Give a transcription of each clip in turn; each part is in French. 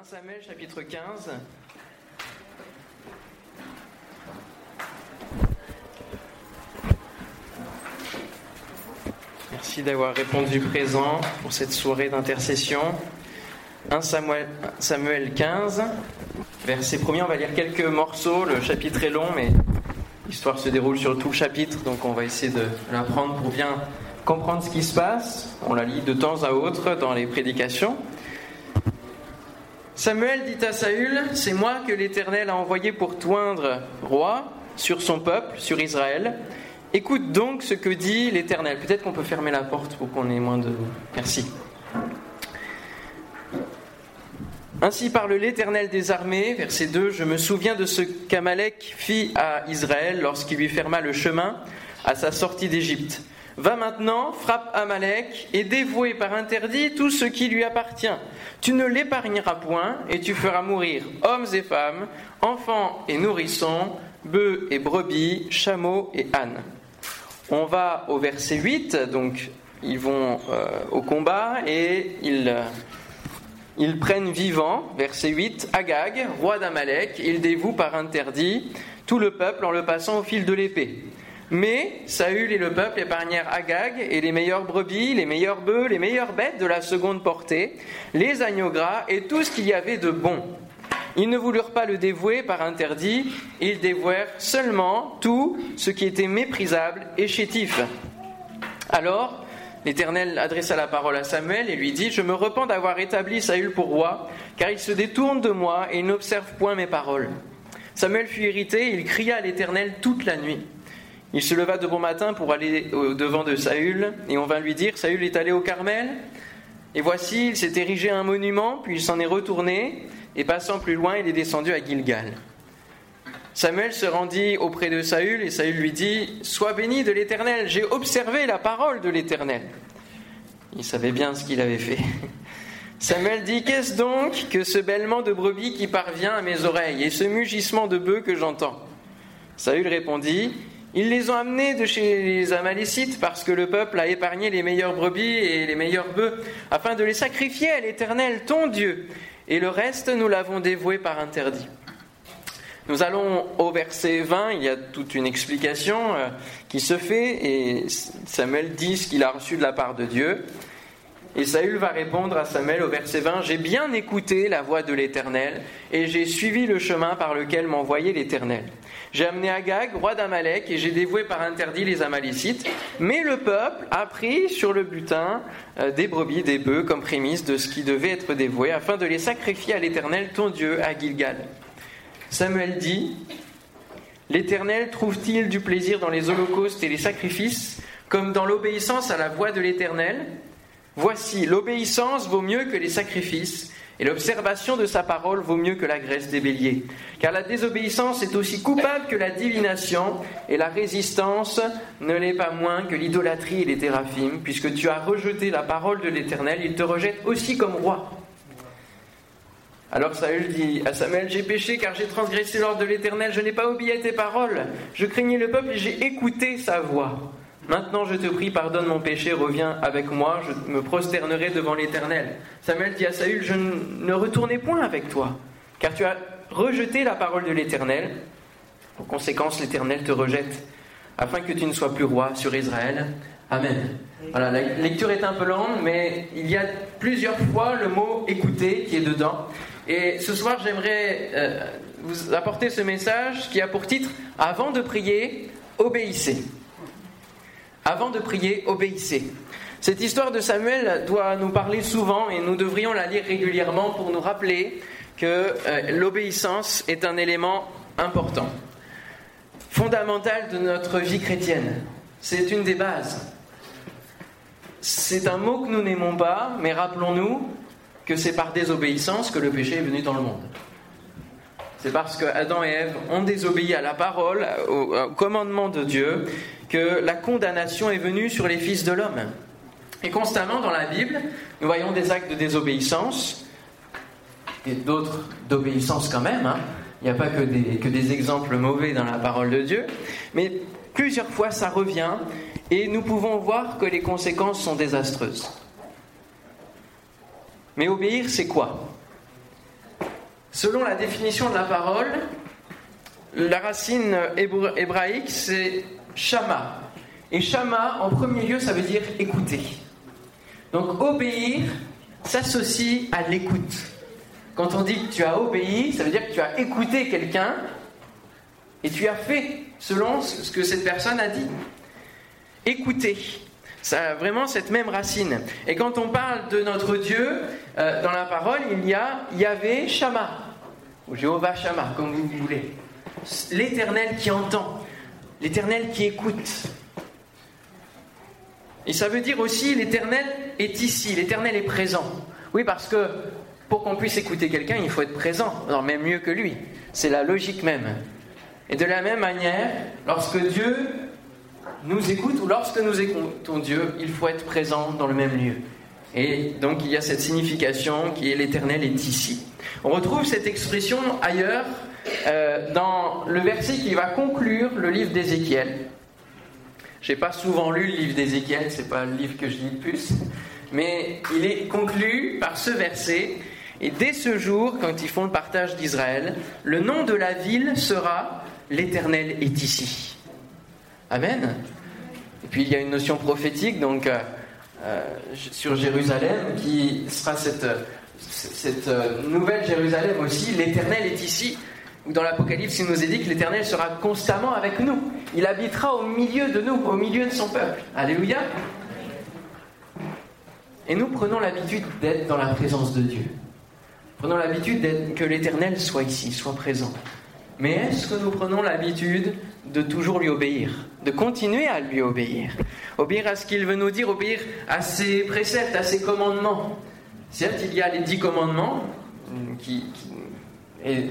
1 Samuel chapitre 15. Merci d'avoir répondu présent pour cette soirée d'intercession. 1 Samuel, Samuel 15, verset 1 on va lire quelques morceaux, le chapitre est long mais l'histoire se déroule sur tout le chapitre, donc on va essayer de l'apprendre pour bien comprendre ce qui se passe. On la lit de temps à autre dans les prédications. Samuel dit à Saül, C'est moi que l'Éternel a envoyé pour toindre roi sur son peuple, sur Israël. Écoute donc ce que dit l'Éternel. Peut-être qu'on peut fermer la porte pour qu'on ait moins de... Merci. Ainsi parle l'Éternel des armées, verset 2, Je me souviens de ce qu'Amalek fit à Israël lorsqu'il lui ferma le chemin à sa sortie d'Égypte. Va maintenant, frappe Amalek et dévouer par interdit tout ce qui lui appartient. Tu ne l'épargneras point et tu feras mourir hommes et femmes, enfants et nourrissons, bœufs et brebis, chameaux et ânes. On va au verset 8, donc ils vont euh, au combat et ils, ils prennent vivant, verset 8, Agag, roi d'Amalek, il dévoue par interdit tout le peuple en le passant au fil de l'épée. Mais Saül et le peuple épargnèrent Agag et les meilleures brebis, les meilleurs bœufs, les meilleures bêtes de la seconde portée, les agneaux gras et tout ce qu'il y avait de bon. Ils ne voulurent pas le dévouer par interdit, ils dévouèrent seulement tout ce qui était méprisable et chétif. Alors, l'Éternel adressa la parole à Samuel et lui dit, Je me repens d'avoir établi Saül pour roi, car il se détourne de moi et n'observe point mes paroles. Samuel fut irrité, il cria à l'Éternel toute la nuit. Il se leva de bon matin pour aller au devant de Saül, et on vint lui dire Saül est allé au Carmel, et voici, il s'est érigé un monument, puis il s'en est retourné, et passant plus loin, il est descendu à Gilgal. Samuel se rendit auprès de Saül, et Saül lui dit Sois béni de l'Éternel, j'ai observé la parole de l'Éternel. Il savait bien ce qu'il avait fait. Samuel dit Qu'est-ce donc que ce bêlement de brebis qui parvient à mes oreilles, et ce mugissement de bœufs que j'entends? Saül répondit ils les ont amenés de chez les Amalécites parce que le peuple a épargné les meilleures brebis et les meilleurs bœufs afin de les sacrifier à l'Éternel, ton Dieu. Et le reste, nous l'avons dévoué par interdit. Nous allons au verset 20, il y a toute une explication euh, qui se fait et Samuel dit ce qu'il a reçu de la part de Dieu. Et Saül va répondre à Samuel au verset 20, J'ai bien écouté la voix de l'Éternel et j'ai suivi le chemin par lequel m'envoyait l'Éternel. J'ai amené Agag, roi d'Amalek, et j'ai dévoué par interdit les Amalécites. Mais le peuple a pris sur le butin euh, des brebis, des bœufs, comme prémisse de ce qui devait être dévoué, afin de les sacrifier à l'Éternel, ton Dieu, à Gilgal. Samuel dit L'Éternel trouve-t-il du plaisir dans les holocaustes et les sacrifices, comme dans l'obéissance à la voix de l'Éternel? Voici, l'obéissance vaut mieux que les sacrifices, et l'observation de sa parole vaut mieux que la graisse des béliers. Car la désobéissance est aussi coupable que la divination, et la résistance ne l'est pas moins que l'idolâtrie et les théraphimes, puisque tu as rejeté la parole de l'Éternel, il te rejette aussi comme roi. Alors Saül dit à Samuel, j'ai péché car j'ai transgressé l'ordre de l'Éternel, je n'ai pas oublié tes paroles, je craignais le peuple et j'ai écouté sa voix. Maintenant je te prie, pardonne mon péché, reviens avec moi, je me prosternerai devant l'Éternel. Samuel dit à Saül, je ne retournais point avec toi, car tu as rejeté la parole de l'Éternel. En conséquence, l'Éternel te rejette, afin que tu ne sois plus roi sur Israël. Amen. Voilà, la lecture est un peu longue, mais il y a plusieurs fois le mot écouter qui est dedans. Et ce soir, j'aimerais euh, vous apporter ce message qui a pour titre Avant de prier, obéissez. Avant de prier, obéissez. Cette histoire de Samuel doit nous parler souvent et nous devrions la lire régulièrement pour nous rappeler que euh, l'obéissance est un élément important, fondamental de notre vie chrétienne. C'est une des bases. C'est un mot que nous n'aimons pas, mais rappelons-nous que c'est par désobéissance que le péché est venu dans le monde. C'est parce que Adam et Ève ont désobéi à la parole, au, commandement de Dieu, que la condamnation est venue sur les fils de l'homme. Et constamment dans la Bible, nous voyons des actes de désobéissance et d'autres d'obéissance quand même. Hein. Il n'y a pas que des, que des exemples mauvais dans la parole de Dieu, mais plusieurs fois ça revient et nous pouvons voir que les conséquences sont désastreuses. Mais obéir, c'est quoi? Selon la définition de la parole, la racine hébraïque, c'est shama. Et shama, en premier lieu, ça veut dire écouter. Donc obéir s'associe à l'écoute. Quand on dit que tu as obéi, ça veut dire que tu as écouté quelqu'un et tu as fait selon ce que cette personne a dit. Écouter, ça a vraiment cette même racine. Et quand on parle de notre Dieu, euh, dans la parole, il y a Yahvé Shama, ou Jéhovah Shama, comme vous voulez. L'éternel qui entend, l'éternel qui écoute. Et ça veut dire aussi l'éternel est ici, l'éternel est présent. Oui, parce que pour qu'on puisse écouter quelqu'un, il faut être présent, non, même mieux que lui. C'est la logique même. Et de la même manière, lorsque Dieu nous écoute ou lorsque nous écoutons Dieu, il faut être présent dans le même lieu. Et donc il y a cette signification qui est l'éternel est ici. On retrouve cette expression ailleurs euh, dans le verset qui va conclure le livre d'Ézéchiel. J'ai pas souvent lu le livre d'Ézéchiel, c'est pas le livre que je lis le plus, mais il est conclu par ce verset et dès ce jour, quand ils font le partage d'Israël, le nom de la ville sera L'Éternel est ici. Amen. Et puis il y a une notion prophétique donc euh, euh, sur Jérusalem qui sera cette, nouvelle Jérusalem aussi. L'Éternel est ici. Dans l'Apocalypse, il nous est dit que l'Éternel sera constamment avec nous. Il habitera au milieu de nous, au milieu de son peuple. Alléluia. Et nous prenons l'habitude d'être dans la présence de Dieu. Prenons l'habitude que l'Éternel soit ici, soit présent. Mais est-ce que nous prenons l'habitude de toujours lui obéir, de continuer à lui obéir Obéir à ce qu'il veut nous dire, obéir à ses préceptes, à ses commandements? Certes, il y a les dix commandements qui,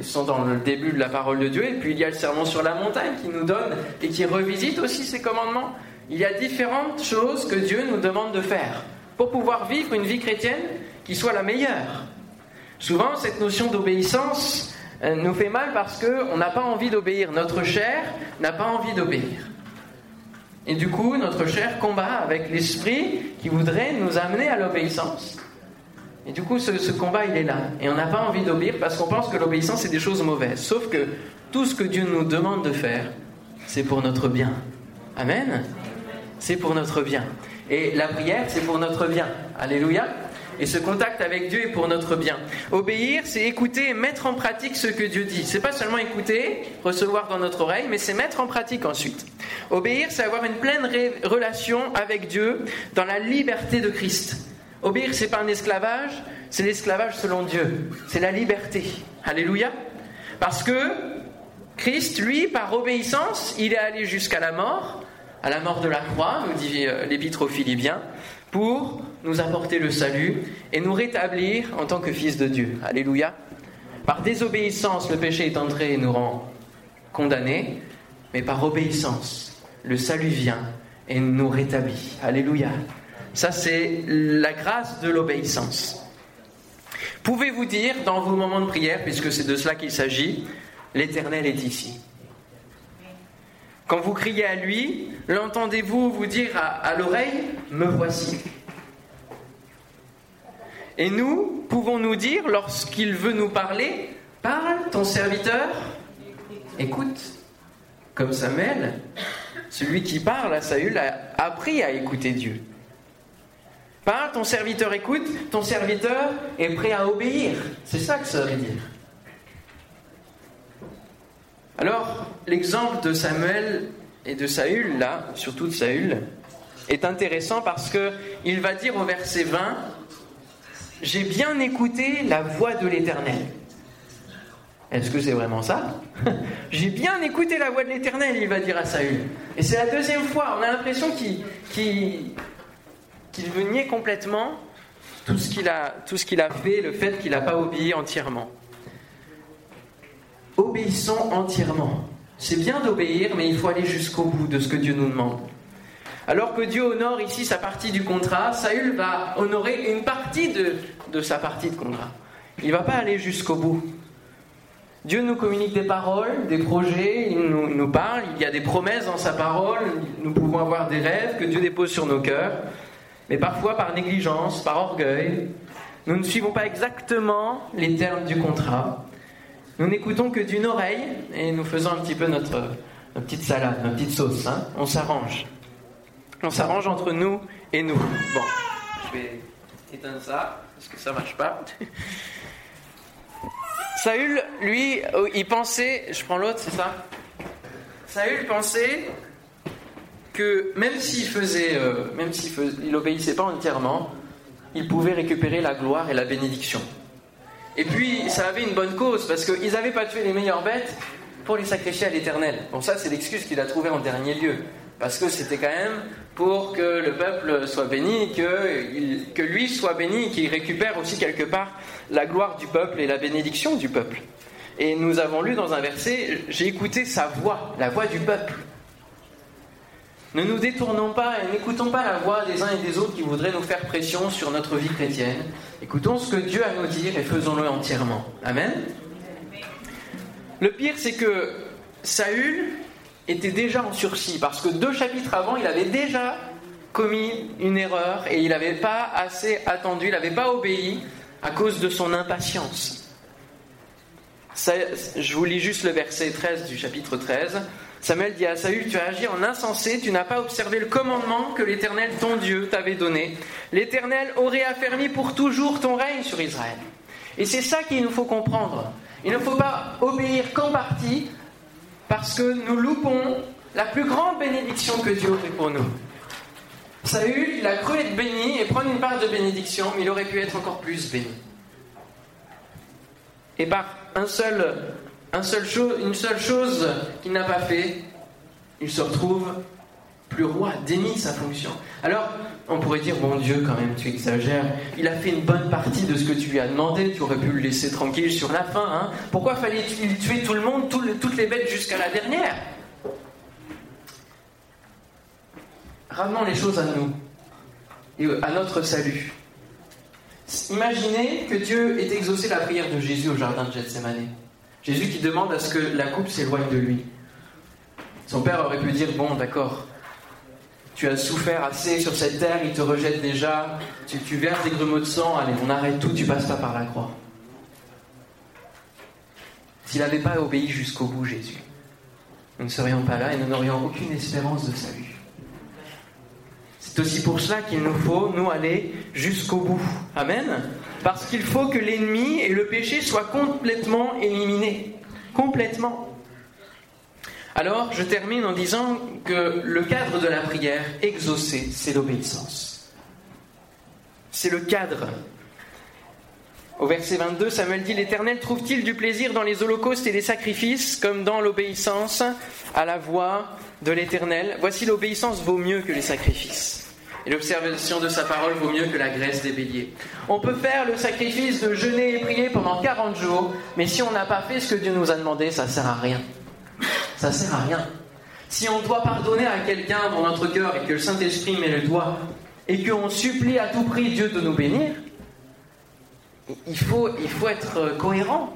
sont dans le début de la parole de Dieu, et puis il y a le serment sur la montagne qui nous donne et qui revisite aussi ces commandements. Il y a différentes choses que Dieu nous demande de faire pour pouvoir vivre une vie chrétienne qui soit la meilleure. Souvent, cette notion d'obéissance euh, nous fait mal parce qu'on n'a pas envie d'obéir. Notre chair n'a pas envie d'obéir. Et du coup, notre chair combat avec l'esprit qui voudrait nous amener à l'obéissance. Et du coup, ce, combat, il est là. Et on n'a pas envie d'obéir parce qu'on pense que l'obéissance, c'est des choses mauvaises. Sauf que tout ce que Dieu nous demande de faire, c'est pour notre bien. Amen C'est pour notre bien. Et la prière, c'est pour notre bien. Alléluia et ce contact avec Dieu est pour notre bien. Obéir, c'est écouter et mettre en pratique ce que Dieu dit. C'est pas seulement écouter, recevoir dans notre oreille, mais c'est mettre en pratique ensuite. Obéir, c'est avoir une pleine relation avec Dieu dans la liberté de Christ. Obéir, c'est pas un esclavage, c'est l'esclavage selon Dieu. C'est la liberté. Alléluia. Parce que Christ, lui, par obéissance, il est allé jusqu'à la mort, à la mort de la croix, nous dit euh, l'épître aux Philippiens, pour nous apporter le salut et nous rétablir en tant que fils de Dieu. Alléluia. Par désobéissance, le péché est entré et nous rend condamnés, mais par obéissance, le salut vient et nous rétablit. Alléluia. Ça, c'est la grâce de l'obéissance. Pouvez-vous dire dans vos moments de prière, puisque c'est de cela qu'il s'agit, l'Éternel est ici Quand vous criez à lui, l'entendez-vous vous dire à, l'oreille, me voici et nous pouvons nous dire, lorsqu'il veut nous parler, parle, ton serviteur, écoute. Comme Samuel, celui qui parle à Saül a appris à écouter Dieu. Parle, ton serviteur écoute, ton serviteur est prêt à obéir. C'est ça que ça veut dire. Alors, l'exemple de Samuel et de Saül, là, surtout de Saül, est intéressant parce qu'il va dire au verset 20 j'ai bien écouté la voix de l'Éternel. Est-ce que c'est vraiment ça? J'ai bien écouté la voix de l'Éternel, il va dire à Saül. Et c'est la deuxième fois. On a l'impression qu'il veut nier complètement tout ce qu'il a, tout ce qu'il a fait, le fait qu'il n'a pas obéi entièrement. Obéissons entièrement. C'est bien d'obéir, mais il faut aller jusqu'au bout de ce que Dieu nous demande. Alors que Dieu honore ici sa partie du contrat, Saül va honorer une partie de, sa partie de contrat. Il ne va pas aller jusqu'au bout. Dieu nous communique des paroles, des projets, il nous, parle, il y a des promesses dans sa parole, nous pouvons avoir des rêves que Dieu dépose sur nos cœurs, mais parfois par négligence, par orgueil, nous ne suivons pas exactement les termes du contrat, Nous n'écoutons que d'une oreille et nous faisons un petit peu notre, petite salade, notre petite sauce. Hein. On s'arrange. On s'arrange entre nous et nous. Bon, je vais éteindre ça parce que ça marche pas. Saül, lui, il pensait, je prends l'autre, c'est ça? Saül pensait que même s'il faisait, euh, même s'il il obéissait pas entièrement, il pouvait récupérer la gloire et la bénédiction. Et puis, ça avait une bonne cause, parce qu'ils n'avaient pas tué les meilleures bêtes pour les sacrifier à l'Éternel. Bon, ça, c'est l'excuse qu'il a trouvée en dernier lieu. Parce que c'était quand même pour que le peuple soit béni, que, que lui soit béni, qu'il récupère aussi quelque part la gloire du peuple et la bénédiction du peuple. Et nous avons lu dans un verset, j'ai écouté sa voix, la voix du peuple. Ne nous détournons pas et n'écoutons pas la voix des uns et des autres qui voudraient nous faire pression sur notre vie chrétienne. Écoutons ce que Dieu a à nous dire et faisons-le entièrement. Amen. Le pire, c'est que Saül était déjà en sursis parce que deux chapitres avant, il avait déjà commis une erreur et il n'avait pas assez attendu, il n'avait pas obéi à cause de son impatience. je vous lis juste le verset 13 du chapitre 13. Samuel dit à Saül, tu as agi en insensé, tu n'as pas observé le commandement que l'Éternel, ton Dieu, t'avait donné. L'Éternel aurait affermi pour toujours ton règne sur Israël. Et c'est ça qu'il nous faut comprendre. Il ne faut pas obéir qu'en partie, parce que nous loupons la plus grande bénédiction que Dieu aurait pour nous. Saül, il a cru être béni et prendre une part de bénédiction, mais il aurait pu être encore plus béni. Et par un seul une seule chose qu'il n'a pas fait, il se retrouve plus roi, dénie sa fonction. Alors, on pourrait dire, bon Dieu, quand même, tu exagères. Il a fait une bonne partie de ce que tu lui as demandé, tu aurais pu le laisser tranquille sur la fin. Hein. Pourquoi fallait-il tuer tout le monde, toutes les bêtes jusqu'à la dernière? Ramenons les choses à nous et à notre salut. Imaginez que Dieu ait exaucé la prière de Jésus au jardin de Gethsemane. Jésus qui demande à ce que la coupe s'éloigne de lui. Son père aurait pu dire, bon d'accord, tu as souffert assez sur cette terre, il te rejette déjà, tu, verses des grumeaux de sang, allez, on arrête tout, tu passes pas par la croix. S'il n'avait pas obéi jusqu'au bout, Jésus, nous ne serions pas là et nous n'aurions aucune espérance de salut. C'est aussi pour cela qu'il nous faut, nous, aller jusqu'au bout. Amen. Parce qu'il faut que l'ennemi et le péché soient complètement éliminés. Complètement. Alors, je termine en disant que le cadre de la prière exaucée, c'est l'obéissance. C'est le cadre. Au verset 22, Samuel dit L'Éternel trouve-t-il du plaisir dans les holocaustes et les sacrifices, comme dans l'obéissance à la voix de l'Éternel? Voici l'obéissance vaut mieux que les sacrifices et l'observation de sa parole vaut mieux que la graisse des béliers. On peut faire le sacrifice de jeûner et prier pendant 40 jours, mais si on n'a pas fait ce que Dieu nous a demandé, ça sert à rien. Ça sert à rien. Si on doit pardonner à quelqu'un dans notre cœur et que le Saint-Esprit met le doigt et qu'on supplie à tout prix Dieu de nous bénir, il faut, il faut être cohérent.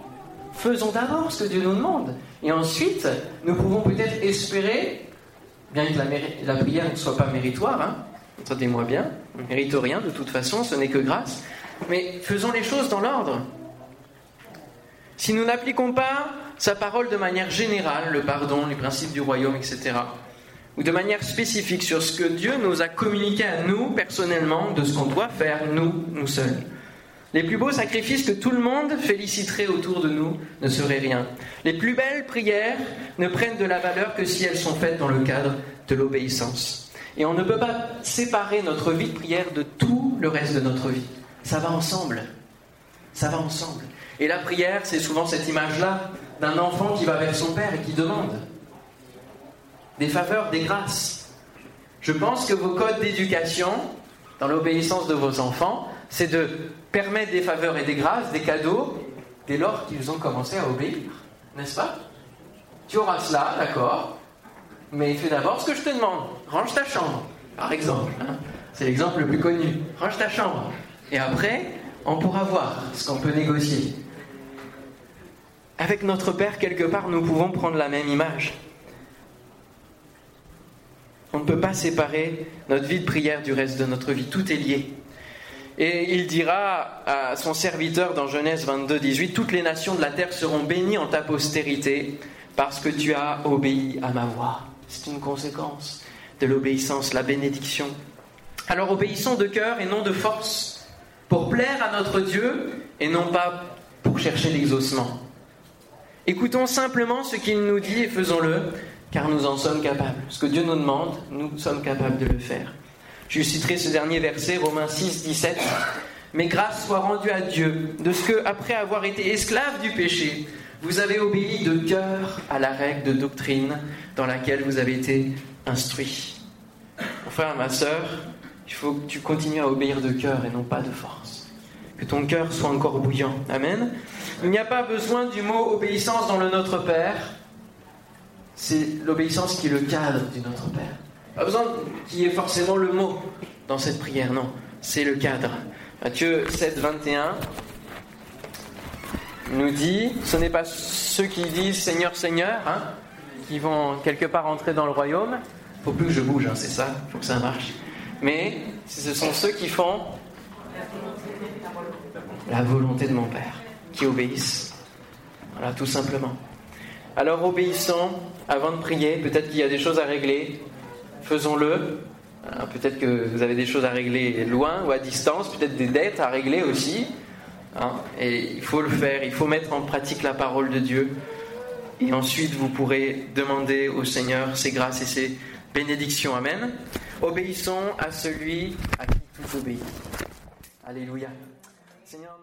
Faisons d'abord ce que Dieu nous demande. Et ensuite, nous pouvons peut-être espérer, bien que la, la prière ne soit pas méritoire, hein, entendez-moi bien, on ne mérite rien de toute façon, ce n'est que grâce, mais faisons les choses dans l'ordre. Si nous n'appliquons pas sa parole de manière générale, le pardon, les principes du royaume, etc., ou de manière spécifique sur ce que Dieu nous a communiqué à nous personnellement, de ce qu'on doit faire, nous, nous seuls. Les plus beaux sacrifices que tout le monde féliciterait autour de nous ne seraient rien. Les plus belles prières ne prennent de la valeur que si elles sont faites dans le cadre de l'obéissance. Et on ne peut pas séparer notre vie de prière de tout le reste de notre vie. Ça va ensemble. Ça va ensemble. Et la prière, c'est souvent cette image-là d'un enfant qui va vers son père et qui demande des faveurs, des grâces. Je pense que vos codes d'éducation, dans l'obéissance de vos enfants, c'est de permettre des faveurs et des grâces, des cadeaux, dès lors qu'ils ont commencé à obéir. N'est-ce pas? Tu auras cela, d'accord? Mais fais d'abord ce que je te demande. Range ta chambre, par exemple. Hein. C'est l'exemple le plus connu. Range ta chambre. Et après, on pourra voir ce qu'on peut négocier. Avec notre Père, quelque part, nous pouvons prendre la même image. On ne peut pas séparer notre vie de prière du reste de notre vie. Tout est lié. Et il dira à son serviteur dans Genèse 22, 18, Toutes les nations de la terre seront bénies en ta postérité parce que tu as obéi à ma voix. C'est une conséquence de l'obéissance, la bénédiction. Alors obéissons de cœur et non de force, pour plaire à notre Dieu et non pas pour chercher l'exaucement. Écoutons simplement ce qu'il nous dit et faisons-le, car nous en sommes capables. Ce que Dieu nous demande, nous sommes capables de le faire. Je citerai ce dernier verset, Romains 6, 17. Mais grâce soit rendue à Dieu de ce que, après avoir été esclave du péché, vous avez obéi de cœur à la règle de doctrine dans laquelle vous avez été instruit. Mon frère, ma sœur, il faut que tu continues à obéir de cœur et non pas de force. Que ton cœur soit encore bouillant. Amen. Il n'y a pas besoin du mot obéissance dans le Notre Père. C'est l'obéissance qui est le cadre du Notre Père. Pas besoin qu'il y ait forcément le mot dans cette prière, non. C'est le cadre. Matthieu 7, 21 nous dit, ce n'est pas ceux qui disent Seigneur, Seigneur, hein, qui vont quelque part entrer dans le royaume. Faut plus que je bouge, hein, c'est ça, faut que ça marche. Mais ce sont ceux qui font la volonté de mon Père, qui obéissent. Voilà, tout simplement. Alors obéissons avant de prier. Peut-être qu'il y a des choses à régler. Faisons-le. Peut-être que vous avez des choses à régler loin ou à distance, peut-être des dettes à régler aussi. Hein. et il faut le faire, il faut mettre en pratique la parole de Dieu. Et ensuite, vous pourrez demander au Seigneur ses grâces et ses bénédictions. Amen. Obéissons à celui à qui tout obéit. Alléluia. Seigneur,